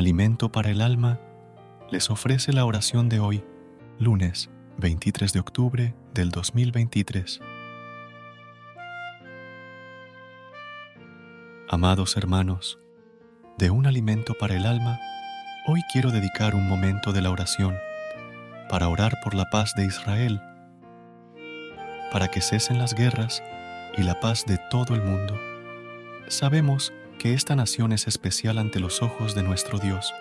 Alimento para el alma, les ofrece la oración de hoy, lunes 23 de octubre del 2023. Amados hermanos, de un alimento para el alma, hoy quiero dedicar un momento de la oración para orar por la paz de Israel, para que cesen las guerras y la paz de todo el mundo. Sabemos que esta nación es especial ante los ojos de nuestro Dios.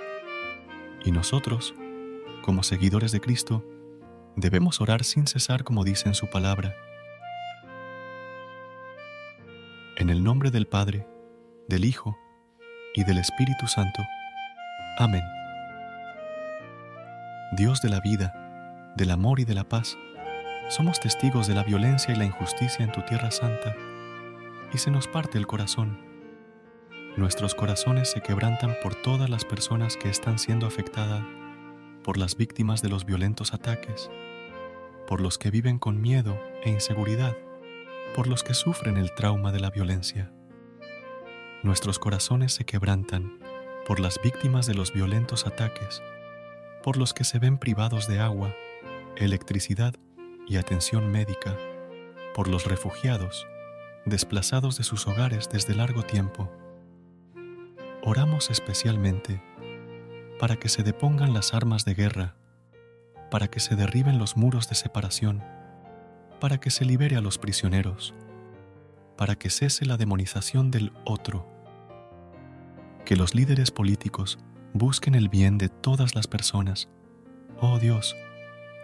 Y nosotros, como seguidores de Cristo, debemos orar sin cesar como dice en su palabra. En el nombre del Padre, del Hijo y del Espíritu Santo. Amén. Dios de la vida, del amor y de la paz, somos testigos de la violencia y la injusticia en tu tierra santa, y se nos parte el corazón Nuestros corazones se quebrantan por todas las personas que están siendo afectadas, por las víctimas de los violentos ataques, por los que viven con miedo e inseguridad, por los que sufren el trauma de la violencia. Nuestros corazones se quebrantan por las víctimas de los violentos ataques, por los que se ven privados de agua, electricidad y atención médica, por los refugiados, desplazados de sus hogares desde largo tiempo, oramos especialmente para que se depongan las armas de guerra, para que se derriben los muros de separación, para que se libere a los prisioneros, para que cese la demonización del otro, que los líderes políticos busquen el bien de todas las personas, oh Dios,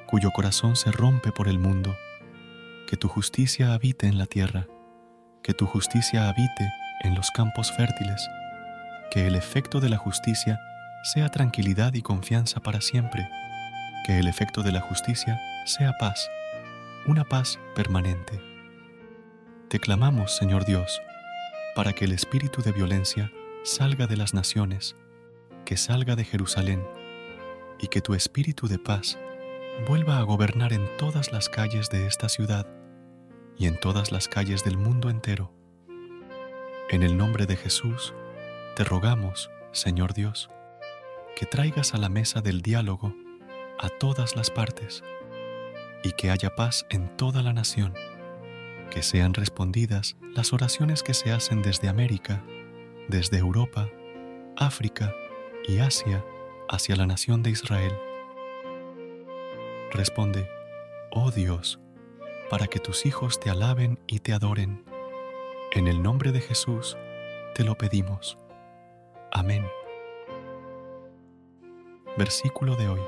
cuyo corazón se rompe por el mundo, que tu justicia habite en la tierra, que tu justicia habite en los campos fértiles, que el efecto de la justicia sea tranquilidad y confianza para siempre, que el efecto de la justicia sea paz, una paz permanente. Te clamamos, Señor Dios, para que el espíritu de violencia salga de las naciones, que salga de Jerusalén, y que tu espíritu de paz vuelva a gobernar en todas las calles de esta ciudad y en todas las calles del mundo entero. En el nombre de Jesús, te rogamos, Señor Dios, que traigas a la mesa del diálogo a todas las partes y que haya paz en toda la nación, que sean respondidas las oraciones que se hacen desde América, desde Europa, África y Asia hacia la nación de Israel. Responde, oh Dios, para que tus hijos te alaben y te adoren. En el nombre de Jesús te lo pedimos. Amén. Versículo de hoy.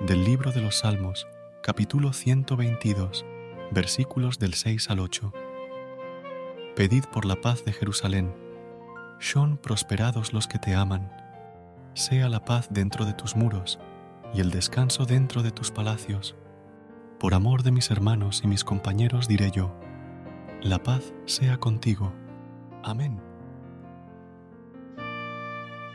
Del libro de los Salmos, capítulo 122, versículos del 6 al 8. Pedid por la paz de Jerusalén. Son prosperados los que te aman. Sea la paz dentro de tus muros y el descanso dentro de tus palacios. Por amor de mis hermanos y mis compañeros diré yo, la paz sea contigo. Amén.